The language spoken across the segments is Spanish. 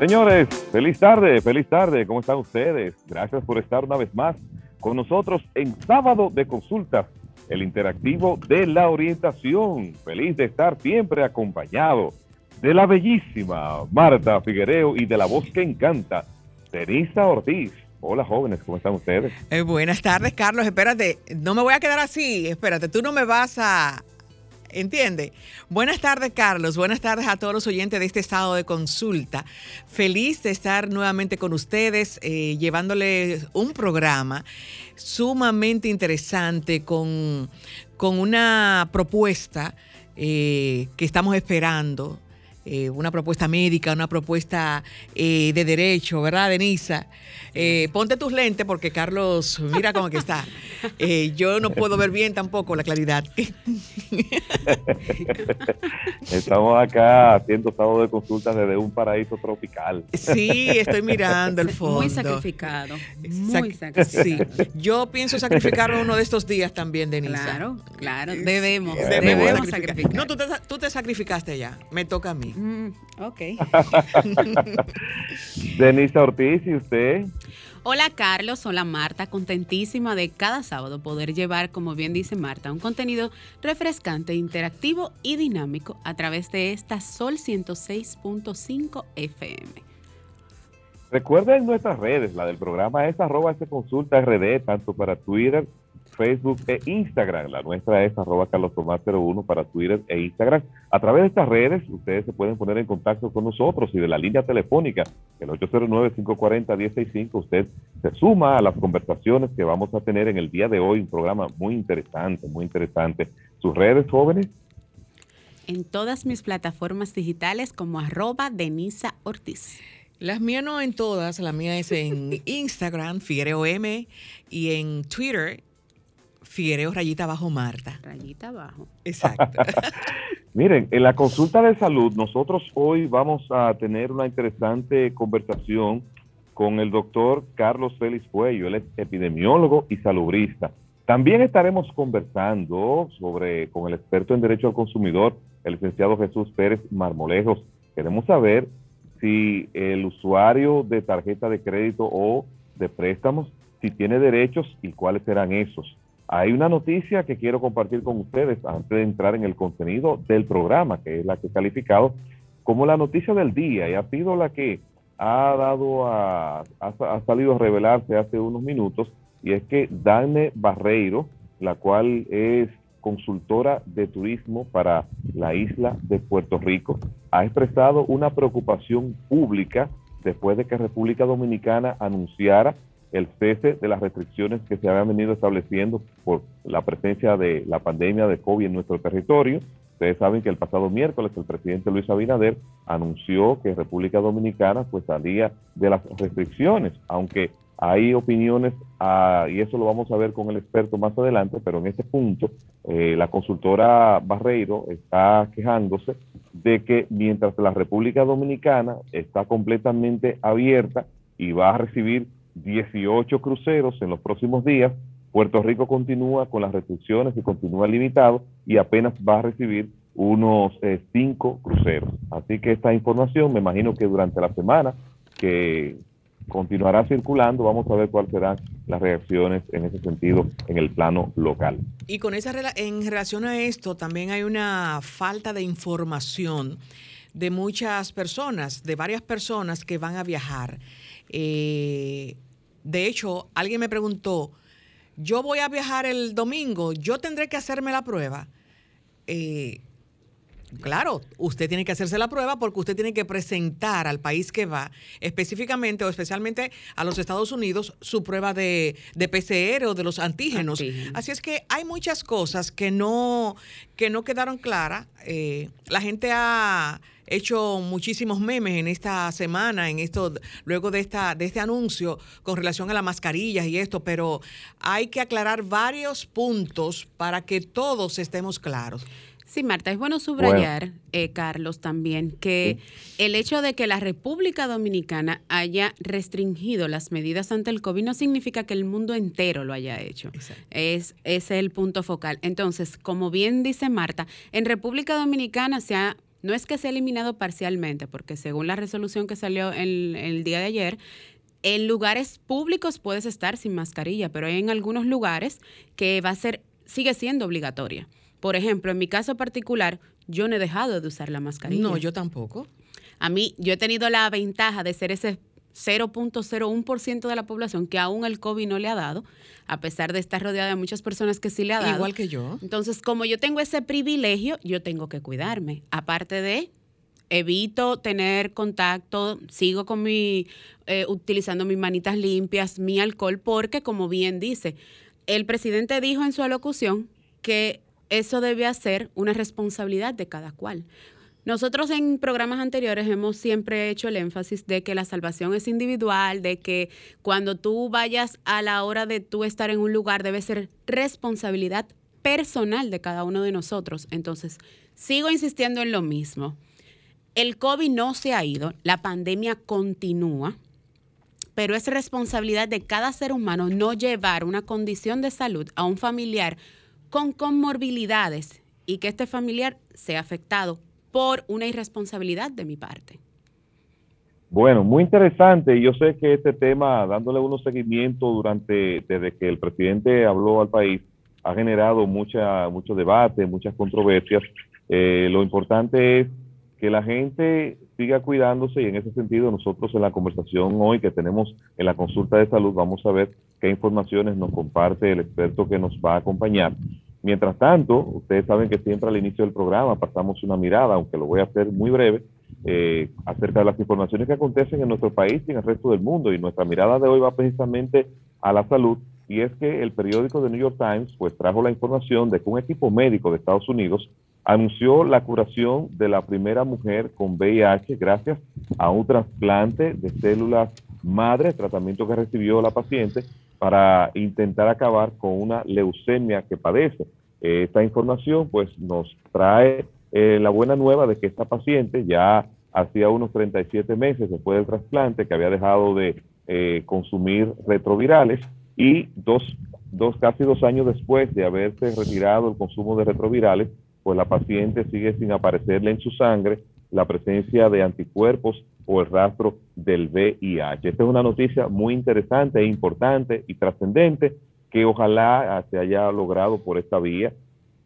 Señores, feliz tarde, feliz tarde. ¿Cómo están ustedes? Gracias por estar una vez más con nosotros en sábado de consultas, el interactivo de la orientación. Feliz de estar siempre acompañado de la bellísima Marta Figuereo y de la voz que encanta, Teresa Ortiz. Hola jóvenes, ¿cómo están ustedes? Eh, buenas tardes, Carlos. Espérate, no me voy a quedar así. Espérate, tú no me vas a, ¿Entiende? Buenas tardes, Carlos. Buenas tardes a todos los oyentes de este estado de consulta. Feliz de estar nuevamente con ustedes, eh, llevándoles un programa sumamente interesante con, con una propuesta eh, que estamos esperando. Eh, una propuesta médica, una propuesta de derecho, ¿verdad, Denisa? Eh, ponte tus lentes porque Carlos, mira cómo que está. Eh, yo no puedo ver bien tampoco la claridad. Estamos acá haciendo estado de consultas desde un paraíso tropical. Sí, estoy mirando el fondo. Muy sacrificado. Muy sacrificado. Yo pienso sacrificar uno de estos días también, Denise. Claro, claro, debemos. Debemos, sacrificar. No, tú te, sacrificaste ya. Me toca a mí. Mm, ok. Denise Ortiz, ¿y usted? Hola Carlos, hola Marta, contentísima de cada sábado poder llevar, como bien dice Marta, un contenido refrescante, interactivo y dinámico a través de esta Sol 106.5 FM. Recuerden nuestras redes, la del programa es arroba este consulta rd, tanto para Twitter Facebook e Instagram. La nuestra es arroba carlostomás01 para Twitter e Instagram. A través de estas redes, ustedes se pueden poner en contacto con nosotros y de la línea telefónica, el 809-540-165, usted se suma a las conversaciones que vamos a tener en el día de hoy, un programa muy interesante, muy interesante. ¿Sus redes, jóvenes? En todas mis plataformas digitales como arroba Denisa Ortiz. Las mías no en todas, la mía es en Instagram, Figuereo M, y en Twitter, Figuereo rayita abajo Marta. Rayita abajo. Exacto. Miren, en la consulta de salud, nosotros hoy vamos a tener una interesante conversación con el doctor Carlos Félix Cuello. Él es epidemiólogo y salubrista. También estaremos conversando sobre con el experto en derecho al consumidor, el licenciado Jesús Pérez Marmolejos. Queremos saber si el usuario de tarjeta de crédito o de préstamos, si tiene derechos y cuáles serán esos. Hay una noticia que quiero compartir con ustedes antes de entrar en el contenido del programa, que es la que he calificado como la noticia del día y ha sido la que ha dado a, ha, salido a revelarse hace unos minutos y es que Dane Barreiro, la cual es consultora de turismo para la isla de Puerto Rico, ha expresado una preocupación pública después de que República Dominicana anunciara el cese de las restricciones que se habían venido estableciendo por la presencia de la pandemia de COVID en nuestro territorio. Ustedes saben que el pasado miércoles el presidente Luis Abinader anunció que República Dominicana pues salía de las restricciones, aunque hay opiniones, ah, y eso lo vamos a ver con el experto más adelante, pero en ese punto eh, la consultora Barreiro está quejándose de que mientras la República Dominicana está completamente abierta y va a recibir 18 cruceros en los próximos días. Puerto Rico continúa con las restricciones y continúa limitado y apenas va a recibir unos 5 eh, cruceros. Así que esta información me imagino que durante la semana que continuará circulando, vamos a ver cuáles serán las reacciones en ese sentido en el plano local. Y con esa en relación a esto también hay una falta de información de muchas personas, de varias personas que van a viajar. Eh, de hecho, alguien me preguntó, yo voy a viajar el domingo, yo tendré que hacerme la prueba. Eh, Claro, usted tiene que hacerse la prueba porque usted tiene que presentar al país que va, específicamente o especialmente a los Estados Unidos, su prueba de, de PCR o de los antígenos. Así es que hay muchas cosas que no, que no quedaron claras. Eh, la gente ha hecho muchísimos memes en esta semana, en esto, luego de esta, de este anuncio con relación a las mascarillas y esto, pero hay que aclarar varios puntos para que todos estemos claros. Sí, Marta, es bueno subrayar, eh, Carlos, también que el hecho de que la República Dominicana haya restringido las medidas ante el COVID no significa que el mundo entero lo haya hecho. Es, es el punto focal. Entonces, como bien dice Marta, en República Dominicana se ha, no es que se ha eliminado parcialmente, porque según la resolución que salió en el día de ayer, en lugares públicos puedes estar sin mascarilla, pero hay en algunos lugares que va a ser, sigue siendo obligatoria. Por ejemplo, en mi caso particular, yo no he dejado de usar la mascarilla. No, yo tampoco. A mí, yo he tenido la ventaja de ser ese 0.01% de la población que aún el COVID no le ha dado, a pesar de estar rodeada de muchas personas que sí le ha dado. Igual que yo. Entonces, como yo tengo ese privilegio, yo tengo que cuidarme. Aparte de, evito tener contacto, sigo con mi, eh, utilizando mis manitas limpias, mi alcohol, porque como bien dice, el presidente dijo en su alocución que eso debe ser una responsabilidad de cada cual. Nosotros en programas anteriores hemos siempre hecho el énfasis de que la salvación es individual, de que cuando tú vayas a la hora de tú estar en un lugar debe ser responsabilidad personal de cada uno de nosotros. Entonces, sigo insistiendo en lo mismo. El COVID no se ha ido, la pandemia continúa, pero es responsabilidad de cada ser humano no llevar una condición de salud a un familiar con comorbilidades y que este familiar sea afectado por una irresponsabilidad de mi parte. Bueno, muy interesante. Yo sé que este tema, dándole unos seguimiento durante, desde que el presidente habló al país, ha generado mucha, mucho debate, muchas controversias. Eh, lo importante es que la gente siga cuidándose y en ese sentido nosotros en la conversación hoy que tenemos en la consulta de salud vamos a ver qué informaciones nos comparte el experto que nos va a acompañar. Mientras tanto, ustedes saben que siempre al inicio del programa pasamos una mirada, aunque lo voy a hacer muy breve, eh, acerca de las informaciones que acontecen en nuestro país y en el resto del mundo. Y nuestra mirada de hoy va precisamente a la salud. Y es que el periódico de New York Times pues trajo la información de que un equipo médico de Estados Unidos anunció la curación de la primera mujer con VIH gracias a un trasplante de células madre, tratamiento que recibió la paciente para intentar acabar con una leucemia que padece. Esta información pues nos trae eh, la buena nueva de que esta paciente ya hacía unos 37 meses después del trasplante que había dejado de eh, consumir retrovirales y dos, dos, casi dos años después de haberse retirado el consumo de retrovirales, pues la paciente sigue sin aparecerle en su sangre la presencia de anticuerpos o el rastro del VIH. Esta es una noticia muy interesante e importante y trascendente que ojalá se haya logrado por esta vía.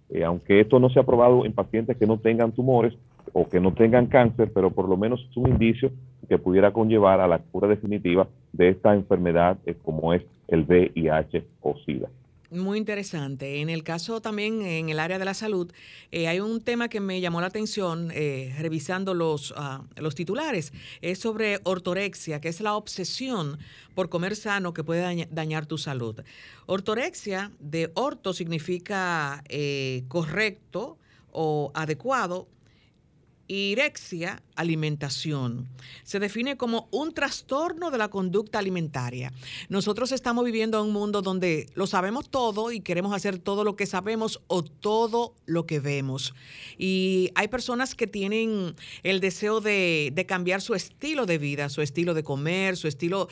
Eh, aunque esto no se ha probado en pacientes que no tengan tumores o que no tengan cáncer, pero por lo menos es un indicio que pudiera conllevar a la cura definitiva de esta enfermedad eh, como es el VIH o SIDA. Muy interesante. En el caso también, en el área de la salud, eh, hay un tema que me llamó la atención eh, revisando los, ah, los titulares. Es sobre ortorexia, que es la obsesión por comer sano que puede dañar tu salud. Ortorexia, de orto significa eh, correcto o adecuado Irexia, alimentación. Se define como un trastorno de la conducta alimentaria. Nosotros estamos viviendo en un mundo donde lo sabemos todo y queremos hacer todo lo que sabemos o todo lo que vemos. Y hay personas que tienen el deseo de, de cambiar su estilo de vida, su estilo de comer, su estilo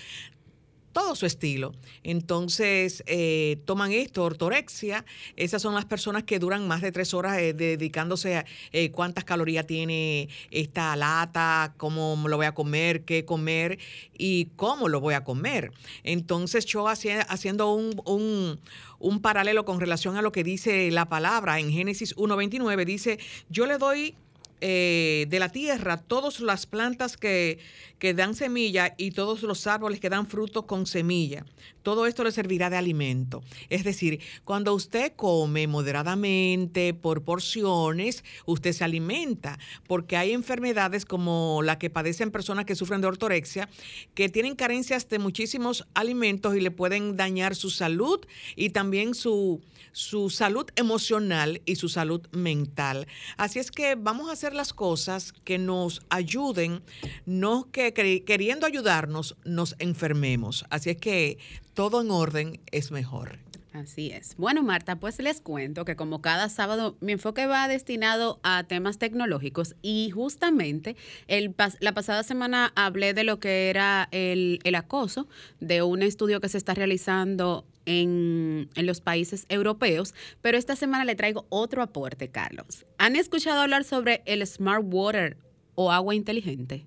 todo su estilo. Entonces, eh, toman esto, ortorexia. Esas son las personas que duran más de tres horas eh, dedicándose a eh, cuántas calorías tiene esta lata, cómo lo voy a comer, qué comer y cómo lo voy a comer. Entonces, yo haciendo un, un paralelo con relación a lo que dice la palabra en Génesis 1.29, dice, yo le doy eh, de la tierra todas las plantas que, que dan semilla y todos los árboles que dan frutos con semilla. Todo esto le servirá de alimento. Es decir, cuando usted come moderadamente, por porciones, usted se alimenta, porque hay enfermedades como la que padecen personas que sufren de ortorexia, que tienen carencias de muchísimos alimentos y le pueden dañar su salud y también su, su salud emocional y su salud mental. Así es que vamos a hacer las cosas que nos ayuden, no que queriendo ayudarnos nos enfermemos. Así es que todo en orden es mejor. Así es. Bueno, Marta, pues les cuento que como cada sábado mi enfoque va destinado a temas tecnológicos y justamente el, la pasada semana hablé de lo que era el, el acoso, de un estudio que se está realizando en, los países europeos, pero esta semana le traigo otro aporte, Carlos. ¿Han escuchado hablar sobre el Smart Water o agua inteligente?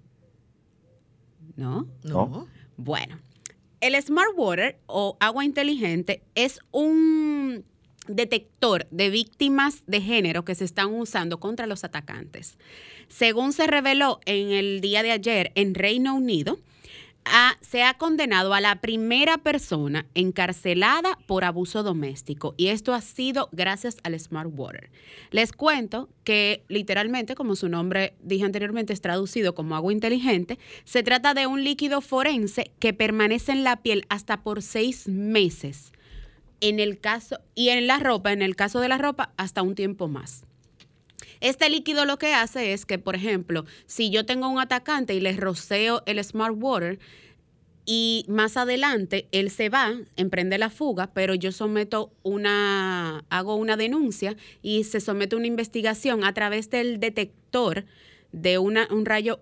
¿No? No. Bueno, el Smart Water o agua inteligente es un detector de víctimas de género que se están usando contra los atacantes. Según se reveló en el día de ayer en Reino Unido, se ha condenado a la primera persona encarcelada por abuso doméstico y esto ha sido gracias al Smart Water. Les cuento que literalmente, como su nombre dije anteriormente, es traducido como agua inteligente, se trata de un líquido forense que permanece en la piel hasta por seis meses. En el caso, y en la ropa, en el caso de la ropa, hasta un tiempo más. Este líquido lo que hace es que, por ejemplo, si yo tengo un atacante y le roceo el Smart Water, y más adelante él se va, emprende la fuga, pero yo someto una, hago una denuncia y se somete una investigación a través del detector de una, un rayo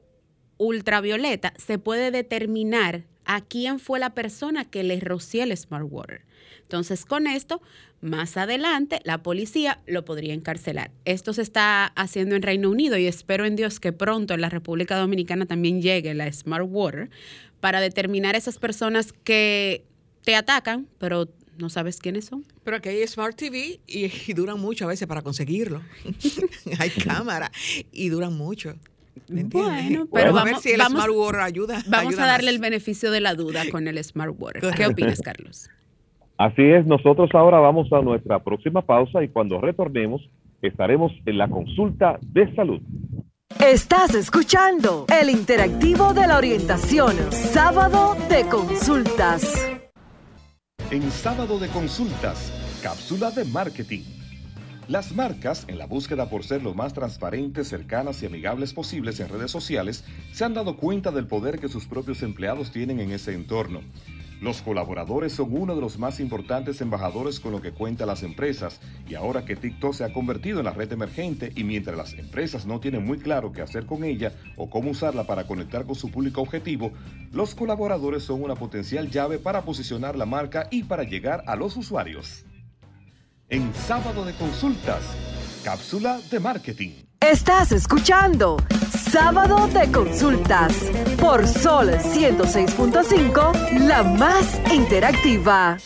ultravioleta, se puede determinar a quién fue la persona que le roció el Smart Water. Entonces, con esto, más adelante, la policía lo podría encarcelar. Esto se está haciendo en Reino Unido y espero en Dios que pronto en la República Dominicana también llegue la Smart Water para determinar esas personas que te atacan, pero no sabes quiénes son. Pero aquí hay Smart TV y, duran mucho a veces para conseguirlo. hay cámara y duran mucho. Bueno, pero vamos, a ver si el Smart Water ayuda. Vamos a darle el beneficio de la duda con el Smart Water. ¿Qué opinas, Carlos? Así es, nosotros ahora vamos a nuestra próxima pausa y cuando retornemos estaremos en la consulta de salud. Estás escuchando el interactivo de la orientación, sábado de consultas. En sábado de consultas, cápsula de marketing. Las marcas, en la búsqueda por ser lo más transparentes, cercanas y amigables posibles en redes sociales, se han dado cuenta del poder que sus propios empleados tienen en ese entorno. Los colaboradores son uno de los más importantes embajadores con lo que cuentan las empresas y ahora que TikTok se ha convertido en la red emergente y mientras las empresas no tienen muy claro qué hacer con ella o cómo usarla para conectar con su público objetivo, los colaboradores son una potencial llave para posicionar la marca y para llegar a los usuarios. En sábado de consultas, cápsula de marketing. Estás escuchando Sábado de Consultas por Sol 106.5, la más interactiva.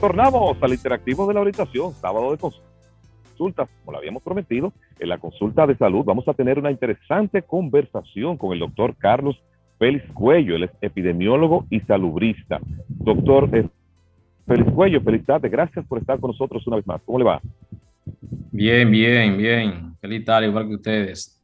Tornamos al interactivo de la orientación, sábado de consultas, como lo habíamos prometido, en la consulta de salud vamos a tener una interesante conversación con el doctor Carlos Félix Cuello, él es epidemiólogo y salubrista. Doctor eh, Félix Cuello, feliz tarde, gracias por estar con nosotros una vez más. ¿Cómo le va? Bien, bien, bien. Feliz tarde, igual que ustedes.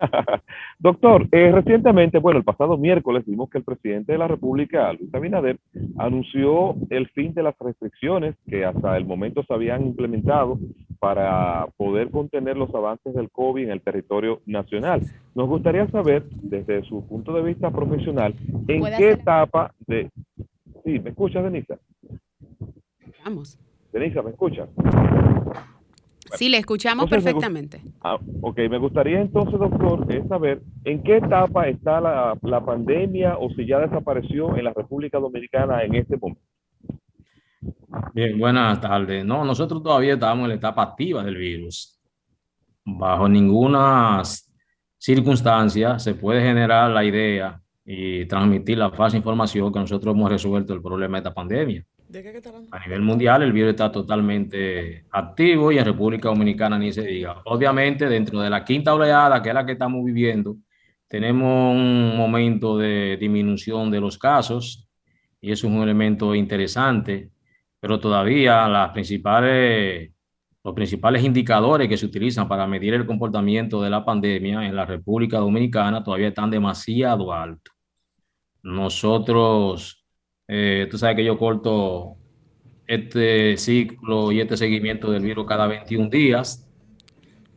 Doctor, eh, recientemente, bueno, el pasado miércoles vimos que el presidente de la República, Luis Abinader, anunció el fin de las restricciones que hasta el momento se habían implementado para poder contener los avances del COVID en el territorio nacional. Nos gustaría saber, desde su punto de vista profesional, en qué etapa de... Sí, ¿me escuchas, Denisa? Vamos. Denisa, ¿me escuchas? Sí, le escuchamos perfectamente. ah, ok, me gustaría entonces, doctor, saber en qué etapa está la, la pandemia o si ya desapareció en la República Dominicana en este momento. Bien, buenas tardes. No, nosotros todavía estamos en la etapa activa del virus. Bajo ninguna circunstancia se puede generar la idea y transmitir la falsa información que nosotros hemos resuelto el problema de esta pandemia. ¿De qué? A nivel mundial el virus está totalmente activo y en República Dominicana ni se diga. Obviamente dentro de la quinta oleada, que es la que estamos viviendo, tenemos un momento de disminución de los casos y eso es un elemento interesante, pero todavía las principales los principales indicadores que se utilizan para medir el comportamiento de la pandemia en la República Dominicana todavía están demasiado altos. Nosotros, eh, tú sabes que yo corto este ciclo y este seguimiento del virus cada 21 días.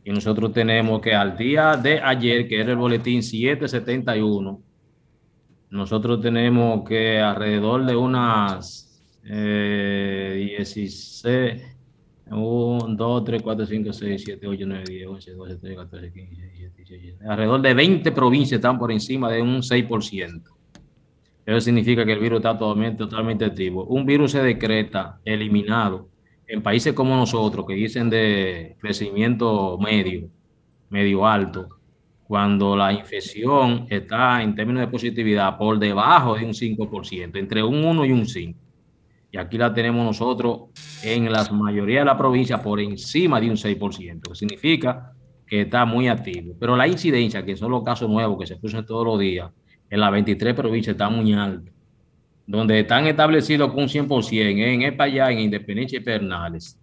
Y nosotros tenemos que al día de ayer, que era el boletín 771, nosotros tenemos que alrededor de unas eh, 16, 1, 2, 3, 4, 5, 6, 7, 8, 9, 10, 11, 12, 13, 14, 15, 16, 17, 18. Alrededor de 20 provincias están por encima de un 6%. Eso significa que el virus está totalmente, totalmente activo. Un virus se decreta eliminado en países como nosotros, que dicen de crecimiento medio, medio alto, cuando la infección está en términos de positividad por debajo de un 5%, entre un 1 y un 5 y aquí la tenemos nosotros en la mayoría de la provincia por encima de un 6%, que significa que está muy activo. Pero la incidencia, que son los casos nuevos que se puso todos los días, en las 23 provincias está muy alta, donde están establecidos con un 100% en España, en Independencia y Pernales.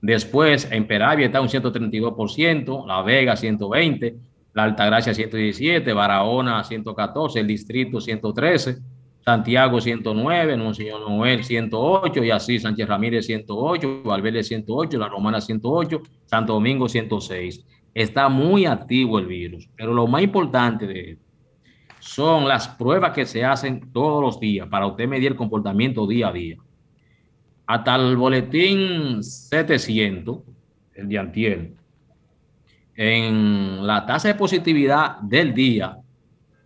Después, en Peravia está un 132%, La Vega 120%, La Altagracia 117%, Barahona 114%, el Distrito 113%, Santiago 109, Monseñor Noel 108, y así Sánchez Ramírez 108, Valverde 108, La Romana 108, Santo Domingo 106. Está muy activo el virus, pero lo más importante de son las pruebas que se hacen todos los días para usted medir el comportamiento día a día. Hasta el boletín 700, el de Antiel, en la tasa de positividad del día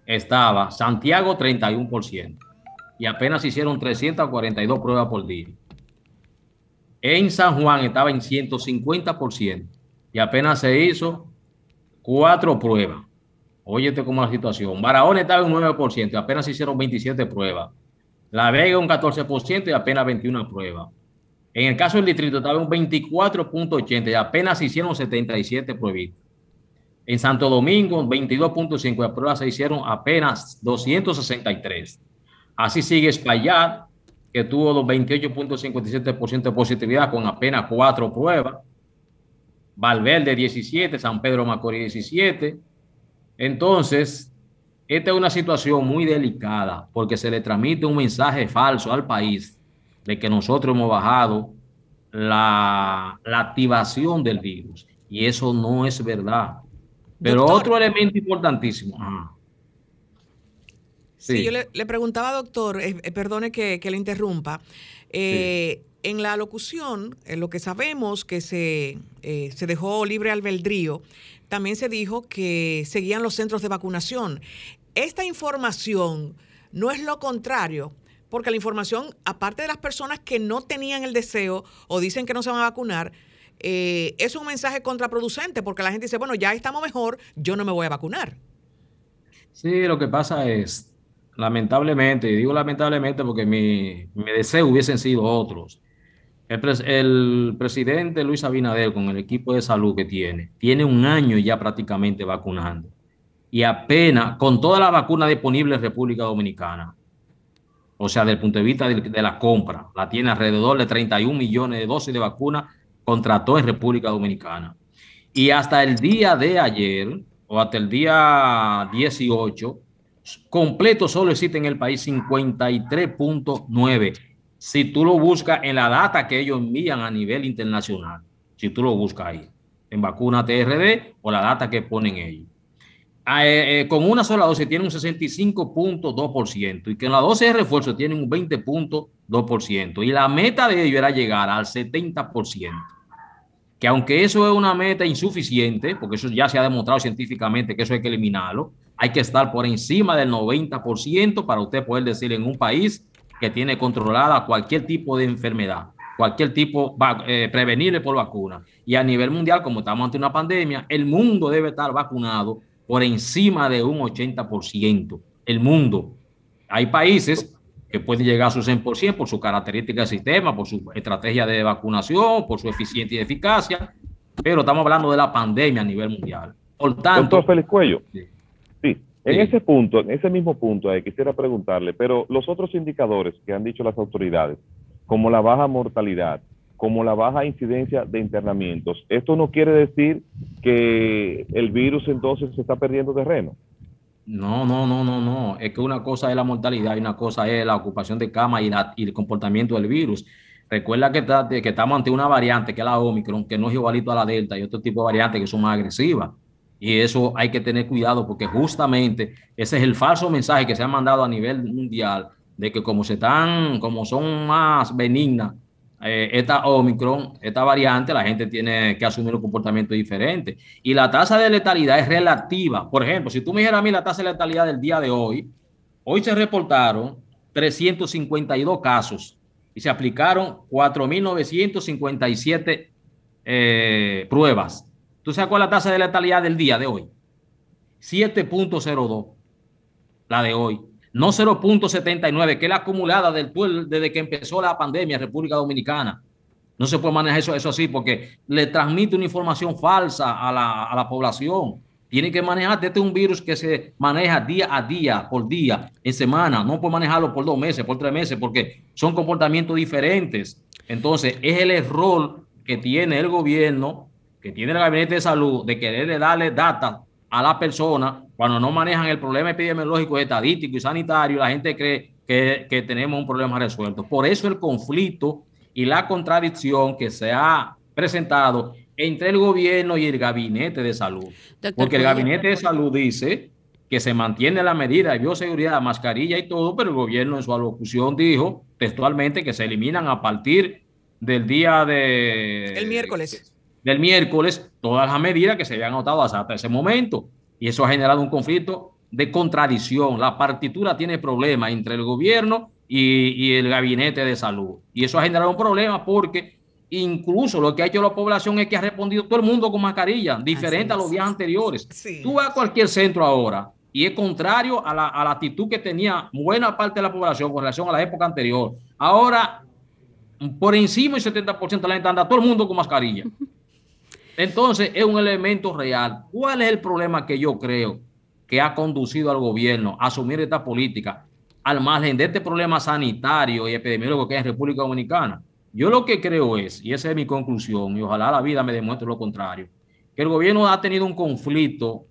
estaba Santiago 31% y apenas hicieron 342 pruebas por día. En San Juan estaba en 150% y apenas se hizo cuatro pruebas. Óyete cómo la situación. Barahona estaba en 9% y apenas se hicieron 27 pruebas. La Vega un 14% y apenas 21 pruebas. En el caso del distrito estaba un 24.80 y apenas hicieron 77 pruebas. En Santo Domingo, 22.5 de pruebas se hicieron apenas 263. Así sigue Espaillat, que tuvo 28.57% de positividad con apenas cuatro pruebas. Valverde 17, San Pedro Macorís 17. Entonces, esta es una situación muy delicada porque se le transmite un mensaje falso al país de que nosotros hemos bajado la, activación del virus. Y eso no es verdad. Pero otro elemento importantísimo. Sí, yo le, preguntaba, doctor, eh, eh, perdone que, le interrumpa. Eh, en la locución, en lo que sabemos que se, se dejó libre albedrío, también se dijo que seguían los centros de vacunación. Esta información no es lo contrario, porque la información, aparte de las personas que no tenían el deseo o dicen que no se van a vacunar, es un mensaje contraproducente, porque la gente dice, bueno, ya estamos mejor, yo no me voy a vacunar. Sí, lo que pasa es, lamentablemente, y digo lamentablemente porque mi, deseo hubiesen sido otros. El, presidente Luis Abinader, con el equipo de salud que tiene, tiene un año ya prácticamente vacunando. Y apenas, con toda la vacuna disponible en República Dominicana, o sea, desde el punto de vista de, de, la compra, la tiene alrededor de 31 millones de dosis de vacuna, contrató en República Dominicana. Y hasta el día de ayer, o hasta el día 18, completo solo existe en el país 53.9. Si tú lo buscas en la data que ellos envían a nivel internacional, si tú lo buscas ahí, en vacuna TRD o la data que ponen ellos. Ah, eh, eh, con una sola dosis tiene un 65.2% y con la dosis de refuerzo tienen un 20.2%. Y la meta de ellos era llegar al 70%. Que aunque eso es una meta insuficiente, porque eso ya se ha demostrado científicamente que eso hay que eliminarlo, hay que estar por encima del 90% para usted poder decir en un país que tiene controlada cualquier tipo de enfermedad, cualquier tipo eh, prevenible por vacuna. Y a nivel mundial, como estamos ante una pandemia, el mundo debe estar vacunado por encima de un 80%. El mundo. Hay países que pueden llegar a su 100% por su característica de sistema, por su estrategia de vacunación, por su eficiencia y eficacia, pero estamos hablando de la pandemia a nivel mundial. Por tanto, Doctor Félix Cuello, sí, en ese punto, en ese mismo punto, eh, quisiera preguntarle, pero los otros indicadores que han dicho las autoridades, como la baja mortalidad, como la baja incidencia de internamientos, ¿esto no quiere decir que el virus entonces se está perdiendo terreno? No, no, no, no, no. Es que una cosa es la mortalidad y una cosa es la ocupación de cama y, el comportamiento del virus. Recuerda que, que estamos ante una variante que es la Omicron, que no es igualito a la Delta y otro tipo de variantes que son más agresivas. Y eso hay que tener cuidado porque justamente ese es el falso mensaje que se ha mandado a nivel mundial de que como se están, como son más benignas eh, esta Omicron, esta variante, la gente tiene que asumir un comportamiento diferente. Y la tasa de letalidad es relativa. Por ejemplo, si tú me dijeras a mí la tasa de letalidad del día de hoy, hoy se reportaron 352 casos y se aplicaron 4.957 eh, pruebas. ¿Tú sabes cuál es la tasa de letalidad del día de hoy? 7.02, la de hoy no 0.79, que es la acumulada del, desde que empezó la pandemia en República Dominicana. No se puede manejar eso, eso así porque le transmite una información falsa a la, población. Tiene que manejar, este es un virus que se maneja día a día, por día, en semana. No puede manejarlo por dos meses, por tres meses, porque son comportamientos diferentes. Entonces, es el error que tiene el gobierno, que tiene el gabinete de salud, de querer darle data a la persona cuando no manejan el problema epidemiológico, estadístico y sanitario, la gente cree que, tenemos un problema resuelto. Por eso el conflicto y la contradicción que se ha presentado entre el gobierno y el gabinete de salud. Porque el gabinete de salud dice que se mantiene la medida de bioseguridad, mascarilla y todo, pero el gobierno en su alocución dijo textualmente que se eliminan a partir del día de... El miércoles del miércoles todas las medidas que se habían notado hasta ese momento. Y eso ha generado un conflicto de contradicción. La partitura tiene problemas entre el gobierno y, el gabinete de salud. Y eso ha generado un problema porque incluso lo que ha hecho la población es que ha respondido todo el mundo con mascarilla, diferente a los días anteriores. Tú vas a cualquier centro ahora y es contrario a la, a la, actitud que tenía buena parte de la población con relación a la época anterior. Ahora, por encima del 70% de la gente anda todo el mundo con mascarilla. Entonces, es un elemento real. ¿Cuál es el problema que yo creo que ha conducido al gobierno a asumir esta política al margen de este problema sanitario y epidemiológico que hay en República Dominicana? Yo lo que creo es, y esa es mi conclusión, y ojalá la vida me demuestre lo contrario, que el gobierno ha tenido un conflicto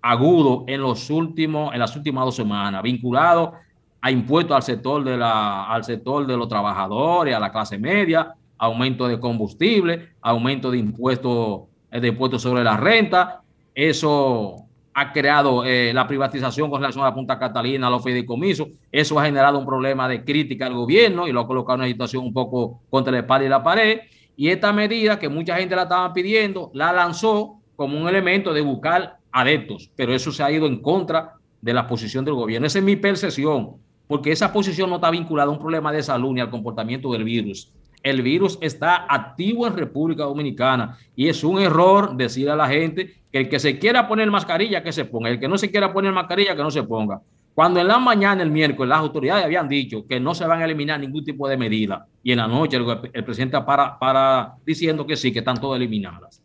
agudo en, los últimos, en las últimas dos semanas, vinculado a impuestos al sector, de la, al sector de los trabajadores, a la clase media, aumento de combustible, aumento de impuestos, eh, de impuestos sobre la renta. Eso ha creado eh, la privatización con relación a la Punta Catalina, a los fideicomisos. Eso ha generado un problema de crítica al gobierno y lo ha colocado en una situación un poco contra la espalda y la pared. Y esta medida que mucha gente la estaba pidiendo, la lanzó como un elemento de buscar adeptos, pero eso se ha ido en contra de la posición del gobierno. Esa es mi percepción, porque esa posición no está vinculada a un problema de salud ni al comportamiento del virus el virus está activo en República Dominicana y es un error decir a la gente que el que se quiera poner mascarilla, que se ponga, el que no se quiera poner mascarilla, que no se ponga. Cuando en la mañana, el miércoles, las autoridades habían dicho que no se van a eliminar ningún tipo de medida y en la noche el, presidente para, para diciendo que sí, que están todas eliminadas.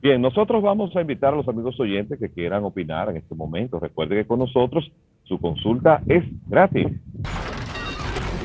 Bien, nosotros vamos a invitar a los amigos oyentes que quieran opinar en este momento. Recuerde que con nosotros su consulta es gratis.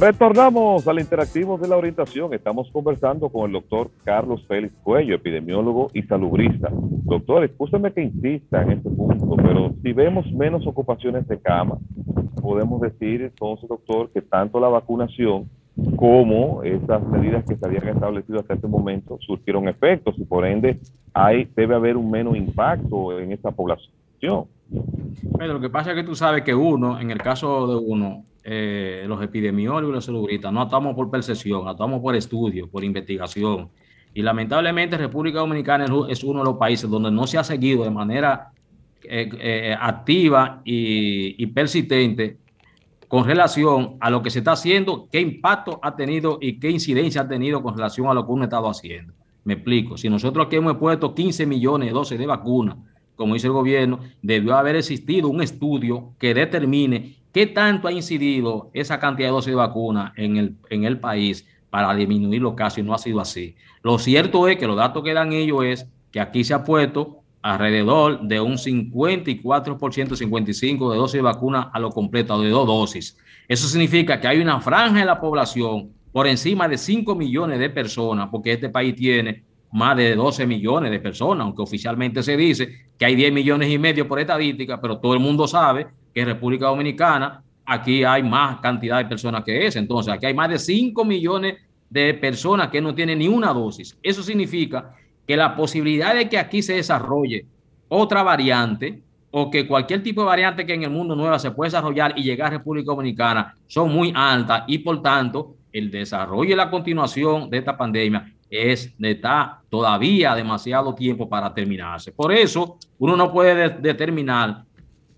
Retornamos al interactivo de la orientación. Estamos conversando con el doctor Carlos Félix Cuello, epidemiólogo y salubrista. Doctor, escúcheme que insista en este punto, pero si vemos menos ocupaciones de cama, podemos decir entonces, doctor, que tanto la vacunación como estas medidas que se habían establecido hasta este momento surgieron efectos y por ende hay, debe haber un menos impacto en esta población. Pero lo que pasa es que tú sabes que uno, en el caso de uno, eh, los epidemiólogos y los salubristas no actuamos por percepción, actuamos por estudio, por investigación. Y lamentablemente República Dominicana es uno de los países donde no se ha seguido de manera eh, eh, activa y, persistente con relación a lo que se está haciendo, qué impacto ha tenido y qué incidencia ha tenido con relación a lo que uno ha estado haciendo. Me explico, si nosotros aquí hemos puesto 15 millones de dosis de vacunas, como dice el gobierno, debió haber existido un estudio que determine qué tanto ha incidido esa cantidad de dosis de vacunas en el, en país para disminuir los casos y no ha sido así. Lo cierto es que los datos que dan ellos es que aquí se ha puesto alrededor de un 54%, 55% de dosis de vacuna a lo completo, de dos dosis. Eso significa que hay una franja de la población por encima de 5 millones de personas, porque este país tiene más de 12 millones de personas, aunque oficialmente se dice que hay 10 millones y medio por estadística, pero todo el mundo sabe que en República Dominicana aquí hay más cantidad de personas que esa. Entonces, aquí hay más de 5 millones de personas que no tienen ni una dosis. Eso significa que la posibilidad de que aquí se desarrolle otra variante o que cualquier tipo de variante que en el mundo nueva se pueda desarrollar y llegar a República Dominicana son muy altas y por tanto el desarrollo y la continuación de esta pandemia es de está todavía demasiado tiempo para terminarse. Por eso uno no puede determinar